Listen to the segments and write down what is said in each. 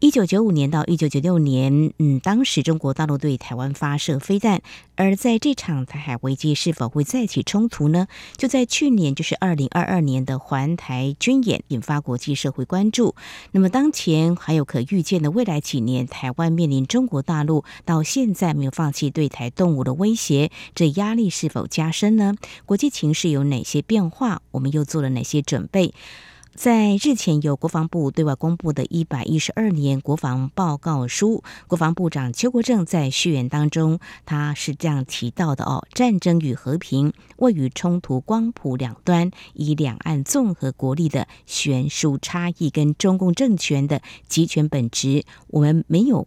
一九九五年到一九九六年，嗯，当时中国大陆对台湾发射飞弹，而在这场台海危机是否会再起冲突呢？就在去年，就是二零二二年的环台军演，引发国际社会关注。那么，当前还有可预见的未来几年，台湾面临中国大陆到现在没有放弃对台动武的威胁，这压力是否加深呢？国际情势有哪些变化？我们又做了哪些准备？在日前由国防部对外公布的一百一十二年国防报告书，国防部长邱国正在序言当中，他是这样提到的哦：战争与和平位于冲突光谱两端，以两岸综合国力的悬殊差异跟中共政权的极权本质，我们没有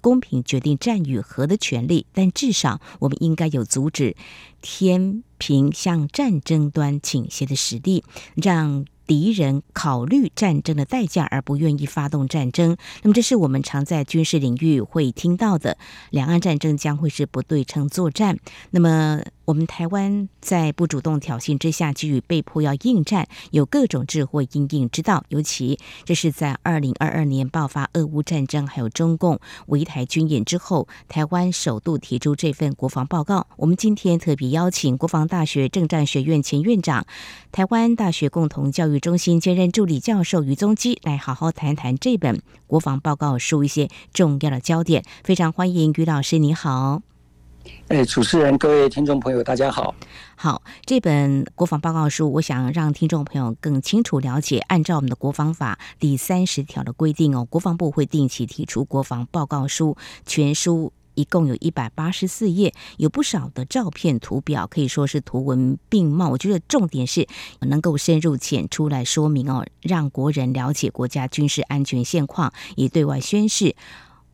公平决定战与和的权利，但至少我们应该有阻止天平向战争端倾斜的实力，让。敌人考虑战争的代价而不愿意发动战争，那么这是我们常在军事领域会听到的。两岸战争将会是不对称作战。那么。我们台湾在不主动挑衅之下，基于被迫要应战，有各种智慧应应之道。尤其这是在二零二二年爆发俄乌战争，还有中共围台军演之后，台湾首度提出这份国防报告。我们今天特别邀请国防大学政战学院前院长、台湾大学共同教育中心兼任助理教授于宗基来好好谈谈这本国防报告书一些重要的焦点。非常欢迎于老师，你好。哎，主持人，各位听众朋友，大家好。好，这本国防报告书，我想让听众朋友更清楚了解。按照我们的国防法第三十条的规定哦，国防部会定期提出国防报告书，全书一共有一百八十四页，有不少的照片、图表，可以说是图文并茂。我觉得重点是能够深入浅出来说明哦，让国人了解国家军事安全现况，以对外宣示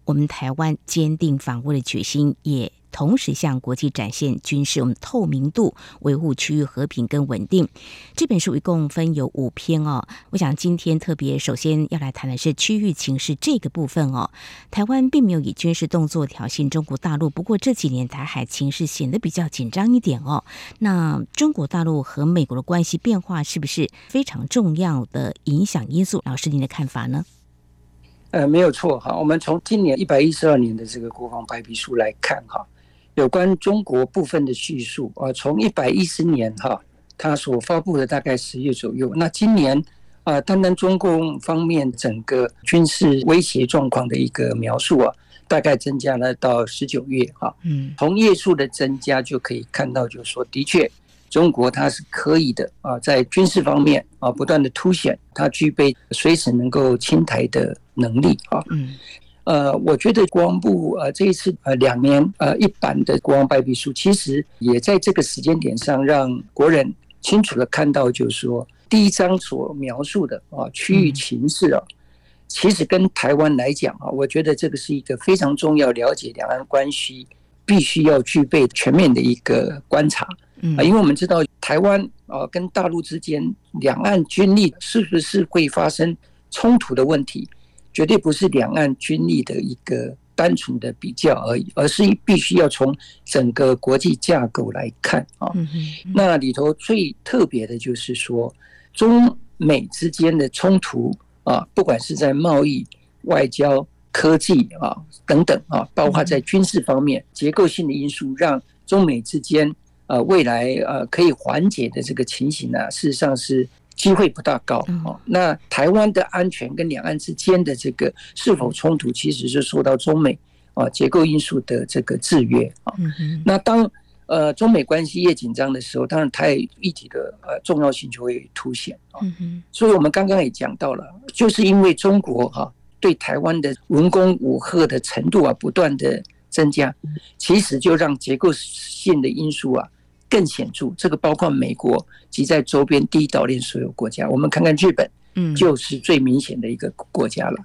我们台湾坚定防卫的决心，也。同时向国际展现军事我们透明度，维护区域和平跟稳定。这本书一共分有五篇哦。我想今天特别首先要来谈的是区域情势这个部分哦。台湾并没有以军事动作挑衅中国大陆，不过这几年台海情势显得比较紧张一点哦。那中国大陆和美国的关系变化是不是非常重要的影响因素？老师您的看法呢？呃，没有错哈。我们从今年一百一十二年的这个国防白皮书来看哈。有关中国部分的叙述啊，从一百一十年哈，他所发布的大概十月左右。那今年啊，单单中共方面整个军事威胁状况的一个描述啊，大概增加了到十九月哈。嗯，从页数的增加就可以看到，就是说，的确，中国它是可以的啊，在军事方面啊，不断的凸显它具备随时能够侵台的能力啊。嗯。呃，我觉得国防部呃这一次呃两年呃一版的国防白皮书，其实也在这个时间点上让国人清楚的看到，就是说第一章所描述的啊区域情势啊，其实跟台湾来讲啊，我觉得这个是一个非常重要了解两岸关系必须要具备全面的一个观察啊，因为我们知道台湾啊跟大陆之间两岸军力是不是会发生冲突的问题。绝对不是两岸军力的一个单纯的比较而已，而是必须要从整个国际架构来看啊。那里头最特别的就是说，中美之间的冲突啊，不管是在贸易、外交、科技啊等等啊，包括在军事方面结构性的因素，让中美之间呃未来呃可以缓解的这个情形呢，事实上是。机会不大高哦。那台湾的安全跟两岸之间的这个是否冲突，其实是受到中美啊结构因素的这个制约啊。那当呃中美关系越紧张的时候，当然台海议题的呃重要性就会凸显啊。所以我们刚刚也讲到了，就是因为中国哈对台湾的文攻武吓的程度啊不断的增加，其实就让结构性的因素啊。更显著，这个包括美国及在周边第一岛链所有国家。我们看看日本，嗯，就是最明显的一个国家了。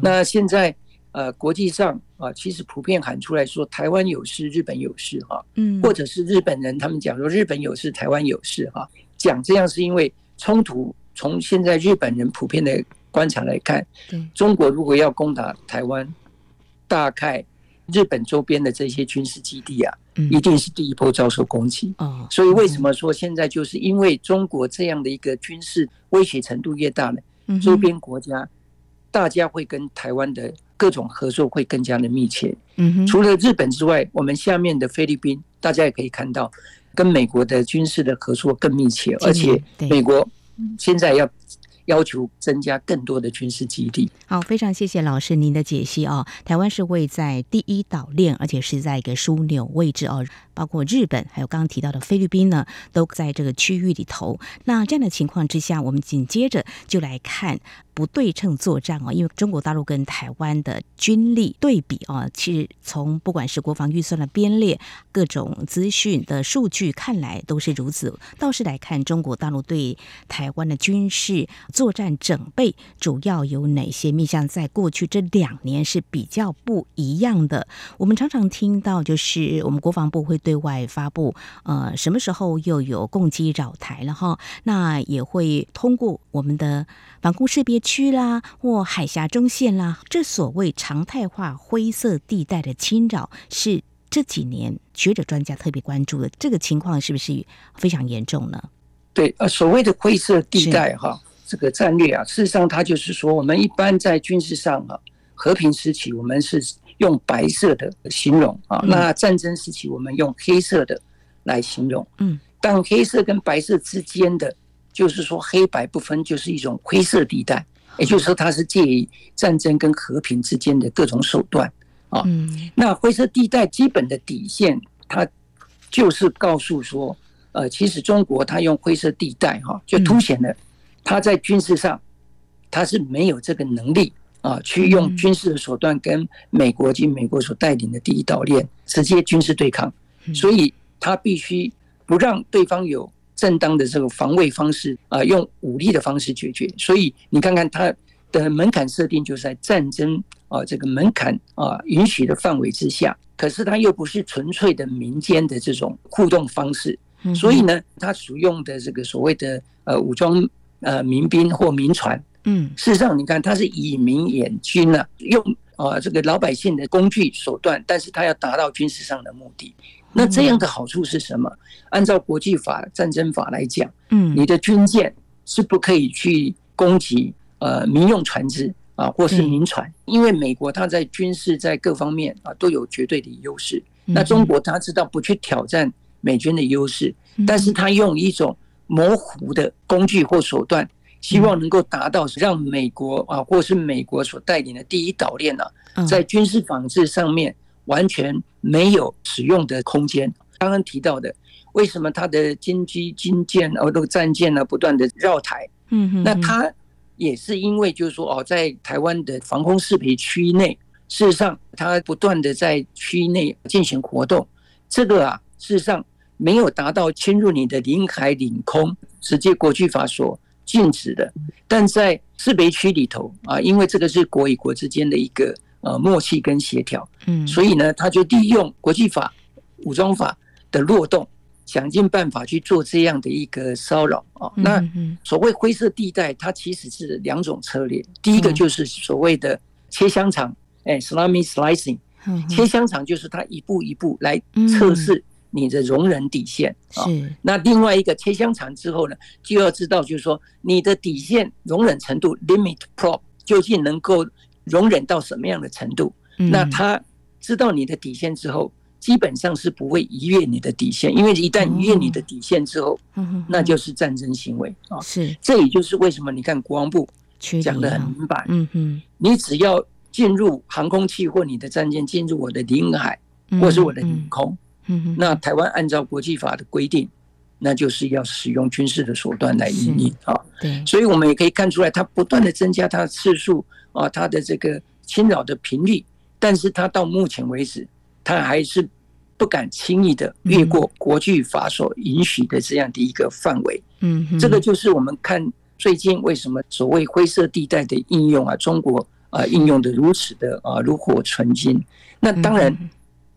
那现在呃，国际上啊，其实普遍喊出来说台湾有事，日本有事哈，嗯，或者是日本人他们讲说日本有事，台湾有事哈，讲这样是因为冲突从现在日本人普遍的观察来看，中国如果要攻打台湾，大概日本周边的这些军事基地啊，一定是第一波遭受攻击。所以为什么说现在就是因为中国这样的一个军事威胁程度越大呢？周边国家大家会跟台湾的各种合作会更加的密切。除了日本之外，我们下面的菲律宾，大家也可以看到，跟美国的军事的合作更密切，而且美国现在要。要求增加更多的军事基地。好，非常谢谢老师您的解析哦。台湾是位在第一岛链，而且是在一个枢纽位置哦。包括日本，还有刚刚提到的菲律宾呢，都在这个区域里头。那这样的情况之下，我们紧接着就来看不对称作战哦，因为中国大陆跟台湾的军力对比啊，其实从不管是国防预算的编列、各种资讯的数据看来都是如此。倒是来看中国大陆对台湾的军事作战整备，主要有哪些面向？在过去这两年是比较不一样的。我们常常听到，就是我们国防部会。对外发布，呃，什么时候又有共机扰台了哈？那也会通过我们的防空识别区啦，或海峡中线啦，这所谓常态化灰色地带的侵扰，是这几年学者专家特别关注的。这个情况是不是非常严重呢？对，呃，所谓的灰色地带哈，这个战略啊，事实上它就是说，我们一般在军事上啊，和平时期我们是。用白色的形容啊，那战争时期我们用黑色的来形容。嗯，但黑色跟白色之间的，就是说黑白不分，就是一种灰色地带，也就是说它是介于战争跟和平之间的各种手段啊。嗯，那灰色地带基本的底线，它就是告诉说，呃，其实中国它用灰色地带哈，就凸显了它在军事上他是没有这个能力。啊，去用军事的手段跟美国及美国所带领的第一岛链直接军事对抗，所以他必须不让对方有正当的这个防卫方式啊，用武力的方式解决。所以你看看他的门槛设定就是在战争啊这个门槛啊允许的范围之下，可是他又不是纯粹的民间的这种互动方式，所以呢，他所用的这个所谓的呃武装呃民兵或民船。嗯，事实上，你看，他是以民掩军呢，用啊这个老百姓的工具手段，但是他要达到军事上的目的。那这样的好处是什么？按照国际法、战争法来讲，嗯，你的军舰是不可以去攻击呃民用船只啊，或是民船，因为美国它在军事在各方面啊都有绝对的优势。那中国他知道不去挑战美军的优势，但是他用一种模糊的工具或手段。希望能够达到让美国啊，或是美国所带领的第一岛链呢，在军事仿制上面完全没有使用的空间。刚刚提到的，为什么他的军机、军舰哦，那个战舰呢，不断的绕台？嗯，那他也是因为就是说哦，在台湾的防空识别区内，事实上他不断的在区内进行活动，这个啊，事实上没有达到侵入你的领海领空，直接国际法所。禁止的，但在识别区里头啊，因为这个是国与国之间的一个呃默契跟协调，嗯，所以呢，他就利用国际法、武装法的漏洞，想尽办法去做这样的一个骚扰啊。那所谓灰色地带，它其实是两种策略，第一个就是所谓的切香肠，哎，salami slicing，切香肠就是它一步一步来测试。你的容忍底线是，那另外一个切香肠之后呢，就要知道就是说你的底线容忍程度 limit prop 究竟能够容忍到什么样的程度？那他知道你的底线之后，基本上是不会逾越你的底线，因为一旦逾越你的底线之后，那就是战争行为啊。是，这也就是为什么你看国防部讲的很明白，嗯嗯，你只要进入航空器或你的战舰进入我的领海或是我的领空。嗯，那台湾按照国际法的规定，那就是要使用军事的手段来应对啊。对，所以我们也可以看出来，它不断的增加它的次数啊，它的这个侵扰的频率，但是它到目前为止，它还是不敢轻易的越过国际法所允许的这样的一个范围。嗯，这个就是我们看最近为什么所谓灰色地带的应用啊，中国啊应用的如此的啊炉火纯青。那当然。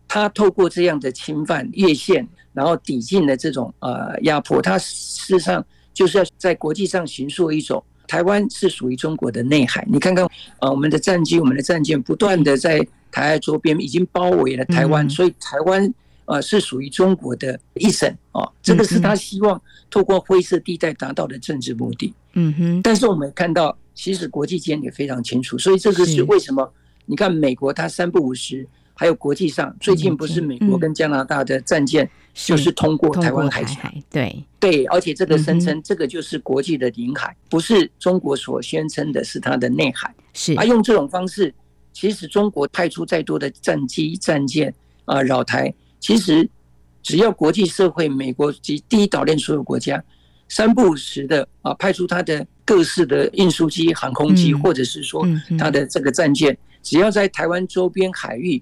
他透过这样的侵犯越线，然后抵近的这种呃压迫，他事实上就是要在国际上形塑一种台湾是属于中国的内海。你看看，呃，我们的战机、我们的战舰不断的在台海周边已经包围了台湾，所以台湾呃是属于中国的一省啊。这个是他希望透过灰色地带达到的政治目的。嗯哼。但是我们看到，其实国际间也非常清楚，所以这个是为什么？你看美国，它三不五时。还有国际上，最近不是美国跟加拿大的战舰就是通过台湾海峡，对。对，而且这个声称这个就是国际的领海，不是中国所宣称的是它的内海。是。啊，用这种方式，其实中国派出再多的战机、战舰啊扰台，其实只要国际社会、美国及第一岛链所有国家三不五时的啊派出它的各式的运输机、航空机，或者是说它的这个战舰，只要在台湾周边海域。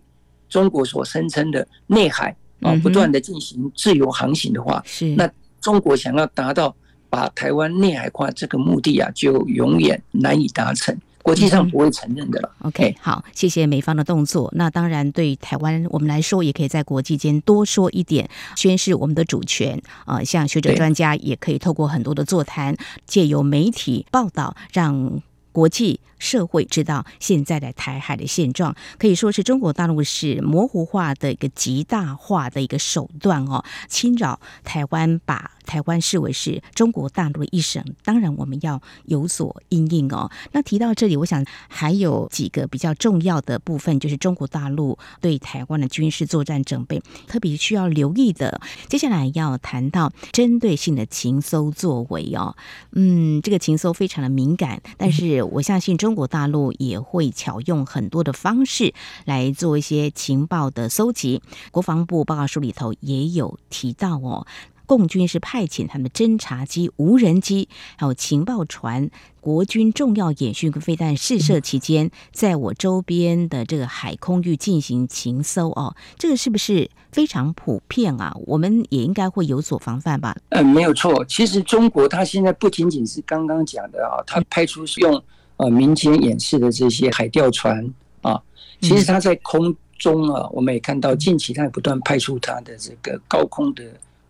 中国所声称的内海啊，不断的进行自由航行的话，是那中国想要达到把台湾内海化这个目的啊，就永远难以达成，国际上不会承认的了。OK，好，谢谢美方的动作。那当然，对台湾我们来说，也可以在国际间多说一点，宣示我们的主权啊。像学者专家也可以透过很多的座谈，借由媒体报道，让国际。社会知道现在的台海的现状，可以说是中国大陆是模糊化的一个极大化的一个手段哦，侵扰台湾，把台湾视为是中国大陆的一省。当然，我们要有所因应哦。那提到这里，我想还有几个比较重要的部分，就是中国大陆对台湾的军事作战准备，特别需要留意的。接下来要谈到针对性的情搜作为哦，嗯，这个情搜非常的敏感，但是我相信中。中国大陆也会巧用很多的方式来做一些情报的搜集。国防部报告书里头也有提到哦，共军是派遣他们的侦察机、无人机，还有情报船，国军重要演训跟飞弹试射期间，在我周边的这个海空域进行情搜哦。这个是不是非常普遍啊？我们也应该会有所防范吧？嗯，没有错。其实中国它现在不仅仅是刚刚讲的啊，它派出用。呃，民间演示的这些海钓船啊，其实它在空中啊，我们也看到近期它也不断派出它的这个高空的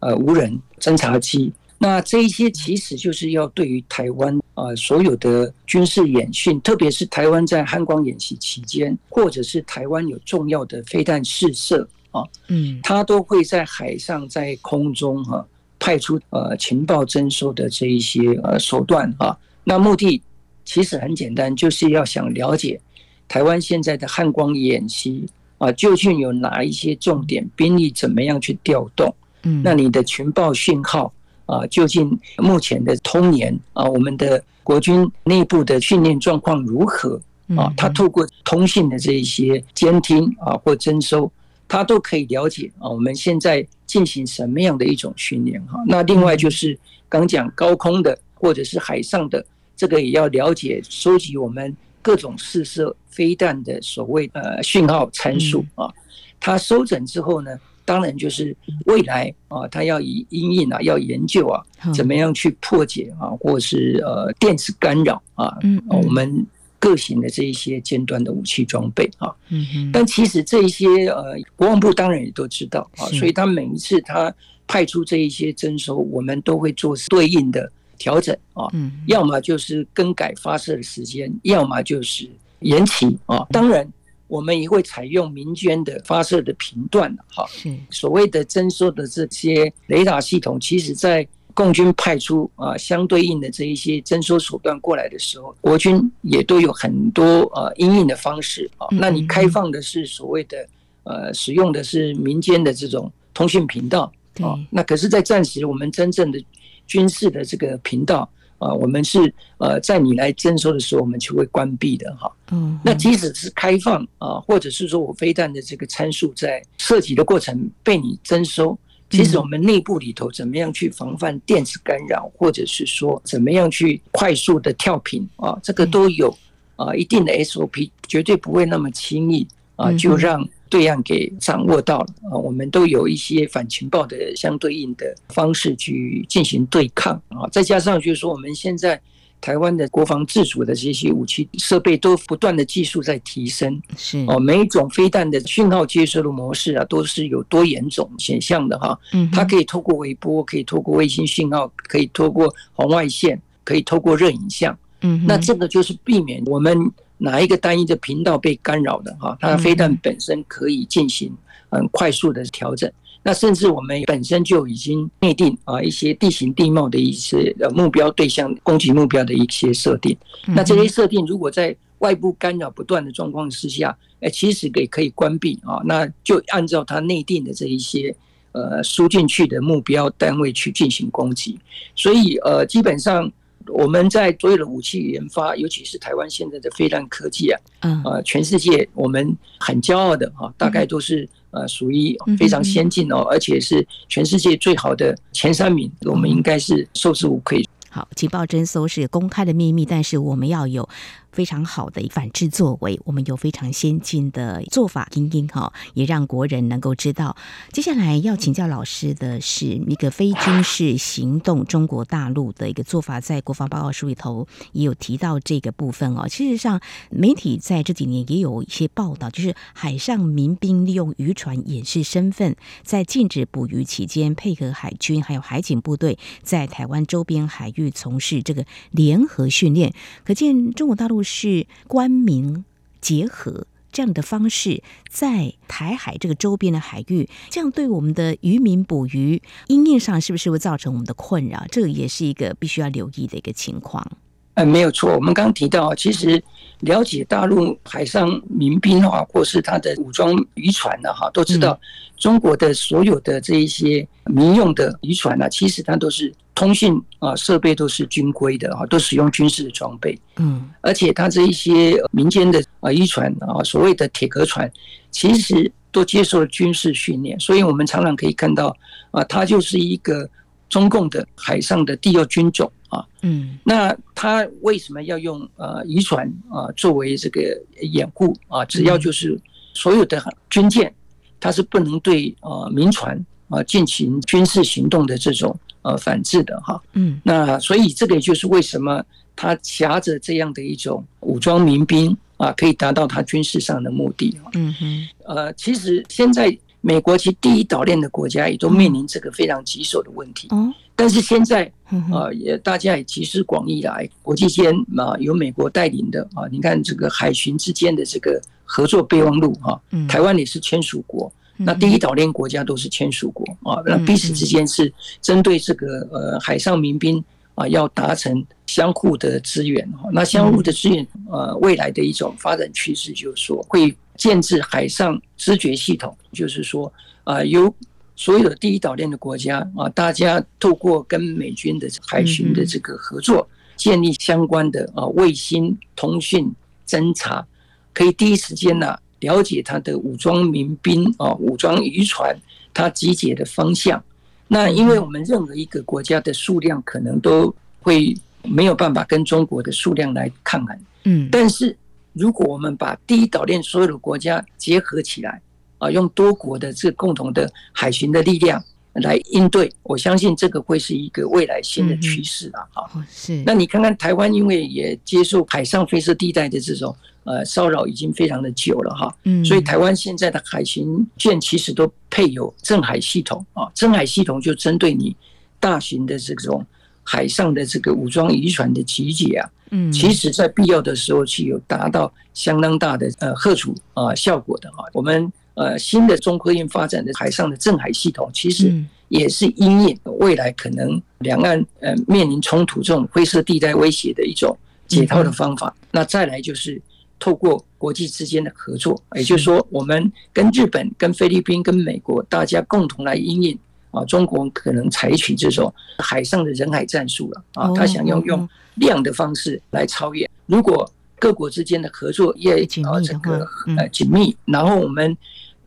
呃无人侦察机。那这一些其实就是要对于台湾啊所有的军事演训，特别是台湾在汉光演习期间，或者是台湾有重要的飞弹试射啊，嗯，它都会在海上在空中哈派出呃情报征收的这一些呃手段啊，那目的。其实很简单，就是要想了解台湾现在的汉光演习啊，究竟有哪一些重点，兵力怎么样去调动？嗯，那你的情报讯号啊，究竟目前的通联啊，我们的国军内部的训练状况如何啊？他透过通信的这一些监听啊或征收，他都可以了解啊，我们现在进行什么样的一种训练哈？那另外就是刚讲高空的或者是海上的。这个也要了解，收集我们各种试射飞弹的所谓呃讯号参数啊。他收整之后呢，当然就是未来啊，它要以因应啊，要研究啊，怎么样去破解啊，或是呃电子干扰啊，嗯我们各型的这一些尖端的武器装备啊。嗯但其实这一些呃，国防部当然也都知道啊，所以他每一次他派出这一些征收，我们都会做对应的。调整啊，要么就是更改发射的时间，要么就是延期啊。当然，我们也会采用民间的发射的频段哈。所谓的征收的这些雷达系统，其实在共军派出啊相对应的这一些征收手段过来的时候，国军也都有很多呃应应的方式啊。那你开放的是所谓的呃使用的是民间的这种通讯频道啊。那可是，在战时我们真正的。军事的这个频道啊，我们是呃，在你来征收的时候，我们就会关闭的哈。嗯，那即使是开放啊，或者是说我飞弹的这个参数在设计的过程被你征收，其实我们内部里头怎么样去防范电子干扰，或者是说怎么样去快速的跳频啊，这个都有啊一定的 SOP，绝对不会那么轻易啊就让。对岸给掌握到了啊，我们都有一些反情报的相对应的方式去进行对抗啊，再加上就是说我们现在台湾的国防自主的这些武器设备都不断的技术在提升，是哦，每一种飞弹的讯号接收的模式啊，都是有多严种显象的哈。嗯，它可以透过微波，可以透过卫星讯号，可以透过红外线，可以透过热影像。嗯，那这个就是避免我们哪一个单一的频道被干扰的哈。它的飞弹本身可以进行很快速的调整。那甚至我们本身就已经内定啊一些地形地貌的一些呃目标对象攻击目标的一些设定。那这些设定如果在外部干扰不断的状况之下，哎，其实也可以关闭啊。那就按照它内定的这一些呃输进去的目标单位去进行攻击。所以呃，基本上我们在所有的武器研发，尤其是台湾现在的飞弹科技啊，嗯呃，全世界我们很骄傲的啊，大概都是。呃，属于非常先进哦，而且是全世界最好的前三名，我们应该是受之无愧。好，情报侦搜是公开的秘密，但是我们要有。非常好的反制作为，我们有非常先进的做法，因应哈，也让国人能够知道。接下来要请教老师的是一个非军事行动，中国大陆的一个做法，在国防报告书里头也有提到这个部分哦。事实上，媒体在这几年也有一些报道，就是海上民兵利用渔船掩饰身份，在禁止捕鱼期间，配合海军还有海警部队，在台湾周边海域从事这个联合训练，可见中国大陆。是官民结合这样的方式，在台海这个周边的海域，这样对我们的渔民捕鱼，因应上是不是会造成我们的困扰？这个也是一个必须要留意的一个情况。哎，没有错。我们刚刚提到，其实了解大陆海上民兵啊，或是他的武装渔船的哈，都知道中国的所有的这一些民用的渔船呢，其实它都是。通讯啊，设备都是军规的啊，都使用军事的装备。嗯，而且它这一些民间的啊渔船啊，所谓的铁壳船，其实都接受了军事训练，所以我们常常可以看到啊，它就是一个中共的海上的第二军种啊。嗯，那他为什么要用呃渔船啊作为这个掩护啊？只要就是所有的军舰，它是不能对呃民船啊进行军事行动的这种。呃，反制的哈，嗯，那所以这个也就是为什么他夹着这样的一种武装民兵啊，可以达到他军事上的目的。嗯哼，呃，其实现在美国其实第一岛链的国家也都面临这个非常棘手的问题。嗯，但是现在啊，也大家也集思广益来，国际间啊由美国带领的啊，你看这个海巡之间的这个合作备忘录哈，台湾也是签署国。那第一岛链国家都是签署国啊，那彼此之间是针对这个呃海上民兵啊，要达成相互的支援哈。那相互的支援呃，未来的一种发展趋势就是说，会建制海上知觉系统，就是说啊，由所有的第一岛链的国家啊，大家透过跟美军的海巡的这个合作，建立相关的啊卫星通讯侦察，可以第一时间呢。了解他的武装民兵啊，武装渔船，他集结的方向。那因为我们任何一个国家的数量可能都会没有办法跟中国的数量来抗衡。嗯，但是如果我们把第一岛链所有的国家结合起来啊，用多国的这共同的海巡的力量来应对，我相信这个会是一个未来新的趋势啊。好，是。那你看看台湾，因为也接受海上灰色地带的这种。呃，骚扰已经非常的久了哈，嗯，所以台湾现在的海巡舰其实都配有镇海系统啊，镇海系统就针对你大型的这种海上的这个武装渔船的集结啊，嗯，其实在必要的时候是有达到相当大的呃吓阻啊效果的啊。我们呃新的中科院发展的海上的镇海系统，其实也是因应未来可能两岸呃面临冲突这种灰色地带威胁的一种解套的方法。那再来就是。透过国际之间的合作，也就是说，我们跟日本、跟菲律宾、跟美国，大家共同来因应啊，中国可能采取这种海上的人海战术了啊，他想要用量的方式来超越。如果各国之间的合作也啊这个呃紧密，然后我们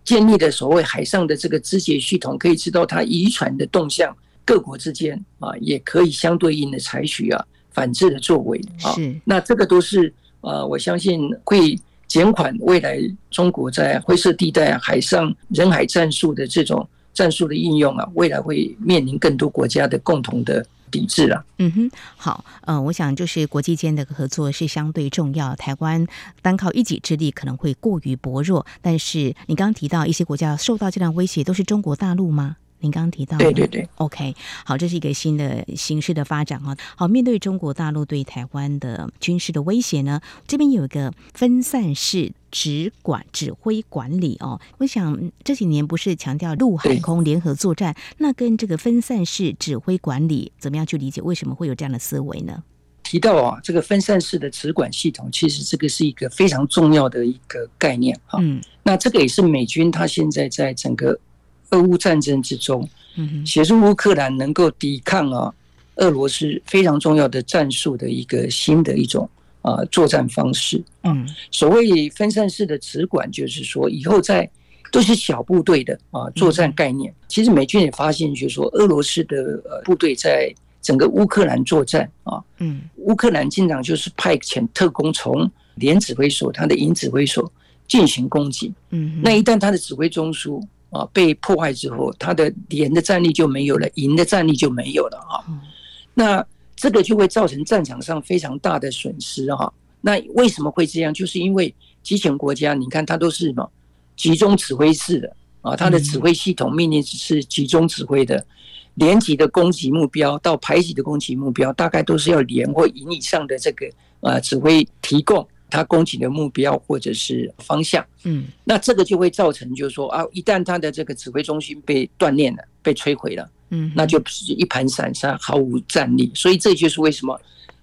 建立的所谓海上的这个肢节系统，可以知道它渔船的动向，各国之间啊也可以相对应的采取啊反制的作为啊。那这个都是。呃，我相信会减缓未来中国在灰色地带、海上人海战术的这种战术的应用啊，未来会面临更多国家的共同的抵制了。嗯哼，好，呃，我想就是国际间的合作是相对重要，台湾单靠一己之力可能会过于薄弱。但是你刚刚提到一些国家受到这样威胁，都是中国大陆吗？您刚刚提到，对对对，OK，好，这是一个新的形势的发展哈。好，面对中国大陆对台湾的军事的威胁呢，这边有一个分散式指管指挥管理哦。我想这几年不是强调陆海空联合作战，那跟这个分散式指挥管理怎么样去理解？为什么会有这样的思维呢？提到啊，这个分散式的指管系统，其实这个是一个非常重要的一个概念哈。嗯，那这个也是美军他现在在整个。俄乌战争之中，协助乌克兰能够抵抗啊俄罗斯非常重要的战术的一个新的一种啊作战方式。嗯，所谓分散式的直管，就是说以后在都是小部队的啊作战概念。其实美军也发现，就是说俄罗斯的呃部队在整个乌克兰作战啊，嗯，乌克兰经常就是派遣特工从连指挥所、他的营指挥所进行攻击。嗯，那一旦他的指挥中枢。啊，被破坏之后，他的连的战力就没有了，营的战力就没有了哈。那这个就会造成战场上非常大的损失哈。那为什么会这样？就是因为集权国家，你看它都是什么集中指挥式的啊，它的指挥系统命令是集中指挥的，连级的攻击目标到排级的攻击目标，大概都是要连或营以上的这个呃指挥提供。他攻击的目标或者是方向，嗯，那这个就会造成，就是说啊，一旦他的这个指挥中心被锻炼了、被摧毁了，嗯，那就是一盘散沙，毫无战力。所以这就是为什么，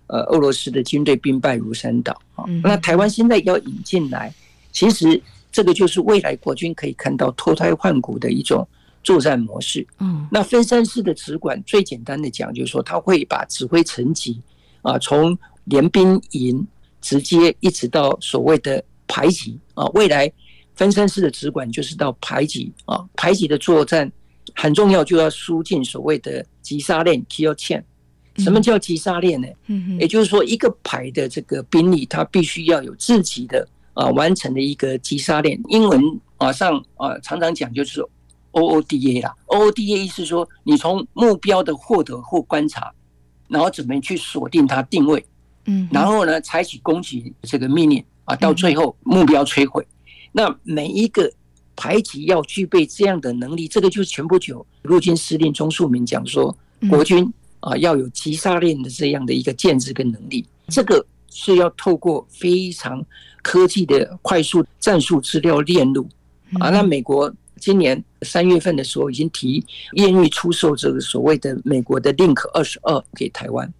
呃，俄罗斯的军队兵败如山倒啊。那台湾现在要引进来，其实这个就是未来国军可以看到脱胎换骨的一种作战模式。嗯，那分散式的指管，最简单的讲，就是说他会把指挥层级啊，从联兵营。直接一直到所谓的排级啊，未来分散式的直管就是到排级啊，排级的作战很重要，就要输进所谓的击杀链 kill chain。什么叫击杀链呢？嗯，也就是说一个排的这个兵力，它必须要有自己的啊完成的一个击杀链。英文啊上啊常常讲就是 OODA 啦，OODA 意思说你从目标的获得或观察，然后怎么去锁定它定位。嗯，然后呢，采取攻击这个命令啊，到最后目标摧毁。那每一个排级要具备这样的能力，这个就是前不久陆军司令钟树民讲说，国军啊要有击杀链的这样的一个建制跟能力。这个是要透过非常科技的快速战术资料链路啊。那美国今年三月份的时候已经提愿意出售这个所谓的美国的 Link 二十二给台湾。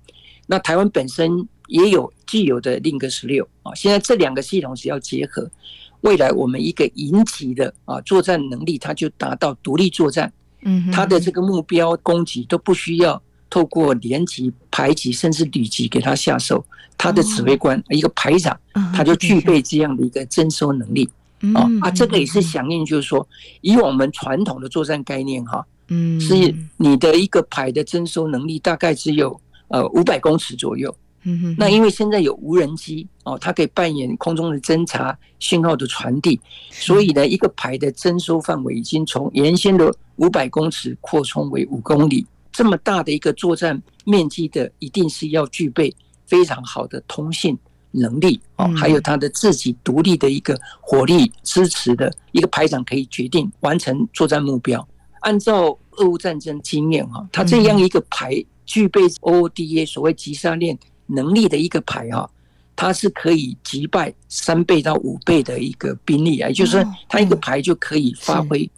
那台湾本身。也有既有的 Link 十六啊，现在这两个系统只要结合，未来我们一个营级的啊作战能力，它就达到独立作战。嗯，它的这个目标攻击都不需要透过连级、排级甚至旅级给它下手，他的指挥官一个排长，他就具备这样的一个征收能力。啊啊，这个也是响应，就是说，以我们传统的作战概念哈，嗯，是你的一个排的征收能力大概只有呃五百公尺左右。那因为现在有无人机哦，它可以扮演空中的侦察、信号的传递，所以呢，一个排的征收范围已经从原先的五百公尺扩充为五公里。这么大的一个作战面积的，一定是要具备非常好的通信能力哦，还有它的自己独立的一个火力支持的一个排长可以决定完成作战目标。按照俄乌战争经验哈，它这样一个排具备 OODA 所谓击杀链。能力的一个牌哈，它是可以击败三倍到五倍的一个兵力啊，也就是说，它一个牌就可以发挥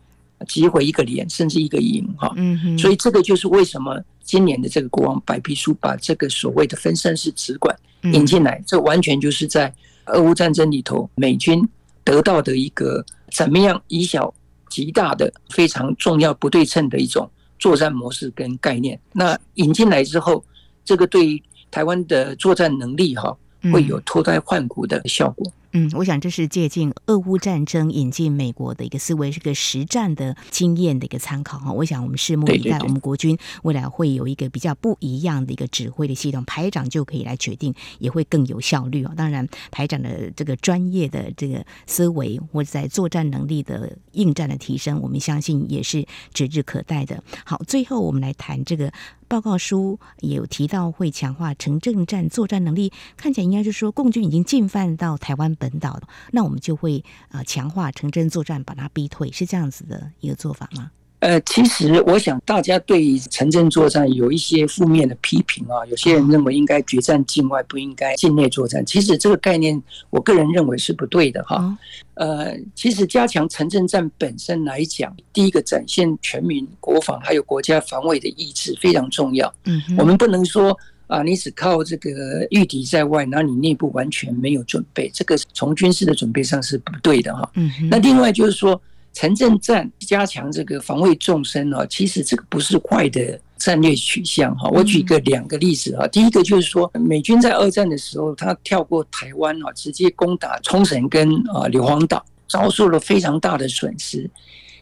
击毁一个连甚至一个营哈。嗯，所以这个就是为什么今年的这个国王白皮书把这个所谓的分散式直管引进来，这完全就是在俄乌战争里头美军得到的一个怎么样以小击大的非常重要不对称的一种作战模式跟概念。那引进来之后，这个对于台湾的作战能力哈，会有脱胎换骨的效果。嗯，我想这是借鉴俄乌战争引进美国的一个思维，是个实战的经验的一个参考哈。我想我们拭目以待，我们国军未来会有一个比较不一样的一个指挥的系统，排长就可以来决定，也会更有效率哦。当然，排长的这个专业的这个思维，或者在作战能力的应战的提升，我们相信也是指日可待的。好，最后我们来谈这个报告书也有提到会强化城镇战作战能力，看起来应该就是说共军已经进犯到台湾本岛了，那我们就会啊强化城镇作战，把它逼退，是这样子的一个做法吗？呃，其实我想大家对城镇作战有一些负面的批评啊，有些人认为应该决战境外，不应该境内作战。其实这个概念，我个人认为是不对的哈。呃，其实加强城镇战本身来讲，第一个展现全民国防还有国家防卫的意志非常重要。嗯，我们不能说啊，你只靠这个御敌在外，然后你内部完全没有准备，这个从军事的准备上是不对的哈。嗯，那另外就是说。城镇战加强这个防卫纵深啊，其实这个不是坏的战略取向哈。我举个两个例子啊，第一个就是说，美军在二战的时候，他跳过台湾啊，直接攻打冲绳跟啊硫磺岛，遭受了非常大的损失。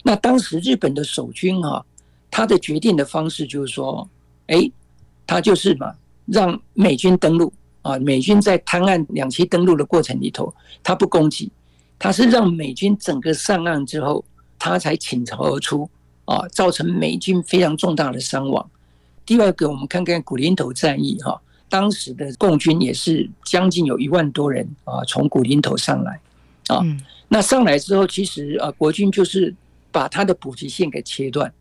那当时日本的守军啊，他的决定的方式就是说，哎，他就是嘛，让美军登陆啊，美军在滩岸两栖登陆的过程里头，他不攻击。他是让美军整个上岸之后，他才倾巢而出啊，造成美军非常重大的伤亡。第二个，我们看看古林头战役哈，当时的共军也是将近有一万多人啊，从古林头上来啊，那上来之后，其实啊，国军就是把他的补给线给切断，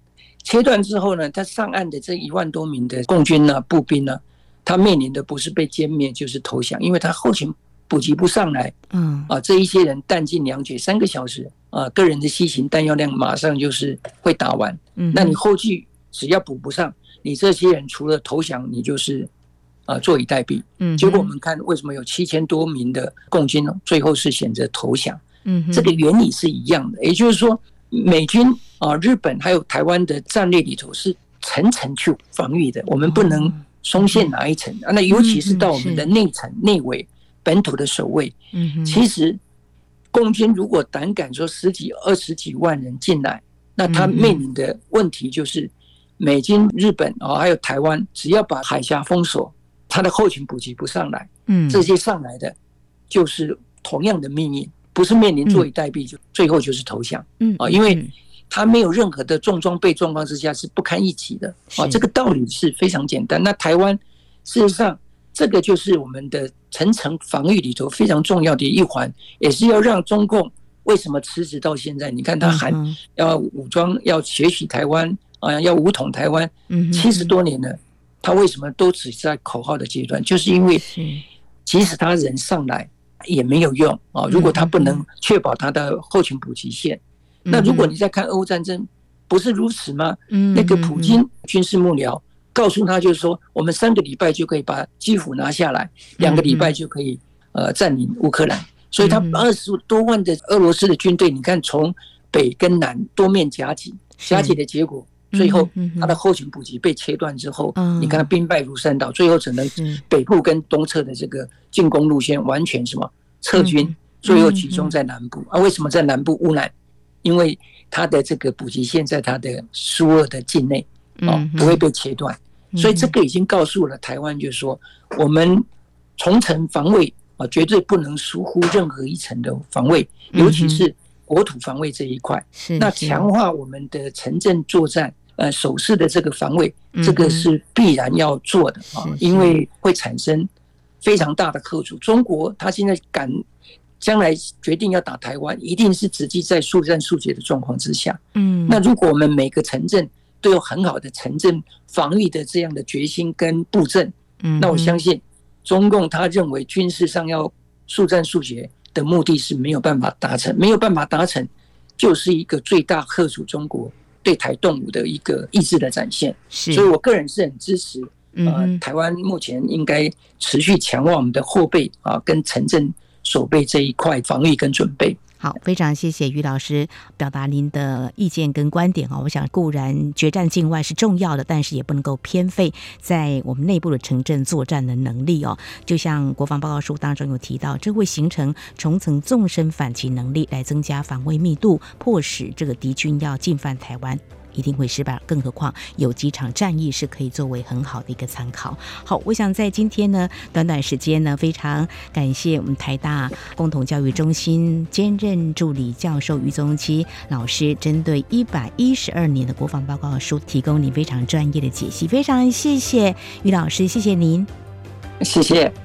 切断之后呢，他上岸的这一万多名的共军呢，步兵呢，他面临的不是被歼灭就是投降，因为他后勤。补给不上来，嗯啊，这一些人弹尽粮绝，三个小时啊，个人的西行弹药量马上就是会打完。嗯，那你后续只要补不上，你这些人除了投降，你就是啊坐以待毙。嗯，结果我们看为什么有七千多名的共军最后是选择投降？嗯，这个原理是一样的，也就是说，美军啊、日本还有台湾的战略里头是层层去防御的，我们不能松懈哪一层啊。那尤其是到我们的内层内围。本土的守卫，嗯其实共军如果胆敢说十几、二十几万人进来，那他面临的问题就是美军、日本啊，还有台湾，只要把海峡封锁，他的后勤补给不上来，嗯这些上来的就是同样的命运，不是面临坐以待毙，就最后就是投降。嗯啊，因为他没有任何的重装备状况之下是不堪一击的。啊，这个道理是非常简单。那台湾事实上。这个就是我们的层层防御里头非常重要的一环，也是要让中共为什么迟迟到现在？你看他还要武装、要学习台湾啊，要武统台湾，七十多年了，他为什么都只在口号的阶段？就是因为即使他人上来也没有用啊！如果他不能确保他的后勤补给线，那如果你再看俄乌战争，不是如此吗？那个普京军事幕僚。告诉他就是说，我们三个礼拜就可以把基辅拿下来，两个礼拜就可以呃占领乌克兰。所以他二十多万的俄罗斯的军队，你看从北跟南多面夹击，夹击的结果，最后他的后勤补给被切断之后，你看他兵败如山倒，最后只能北部跟东侧的这个进攻路线完全什么撤军，最后集中在南部。啊，为什么在南部？乌南？因为他的这个补给线在他的苏俄的境内，哦，不会被切断。所以这个已经告诉了台湾，就是说，我们重层防卫啊，绝对不能疏忽任何一层的防卫，尤其是国土防卫这一块。那强化我们的城镇作战，呃，守势的这个防卫，这个是必然要做的啊，因为会产生非常大的后果。中国他现在敢将来决定要打台湾，一定是直接在速战速决的状况之下。嗯，那如果我们每个城镇，都有很好的城镇防御的这样的决心跟布阵，嗯那我相信中共他认为军事上要速战速决的目的是没有办法达成，没有办法达成，就是一个最大吓阻中国对台动武的一个意志的展现。所以我个人是很支持，呃，台湾目前应该持续强化我们的后备啊跟城镇守备这一块防御跟准备。好，非常谢谢于老师表达您的意见跟观点啊！我想固然决战境外是重要的，但是也不能够偏废在我们内部的城镇作战的能力哦。就像国防报告书当中有提到，这会形成重层纵深反击能力，来增加防卫密度，迫使这个敌军要进犯台湾。一定会失败。更何况有几场战役是可以作为很好的一个参考。好，我想在今天呢，短短时间呢，非常感谢我们台大共同教育中心兼任助理教授于宗基老师，针对一百一十二年的国防报告书，提供你非常专业的解析。非常谢谢于老师，谢谢您，谢谢。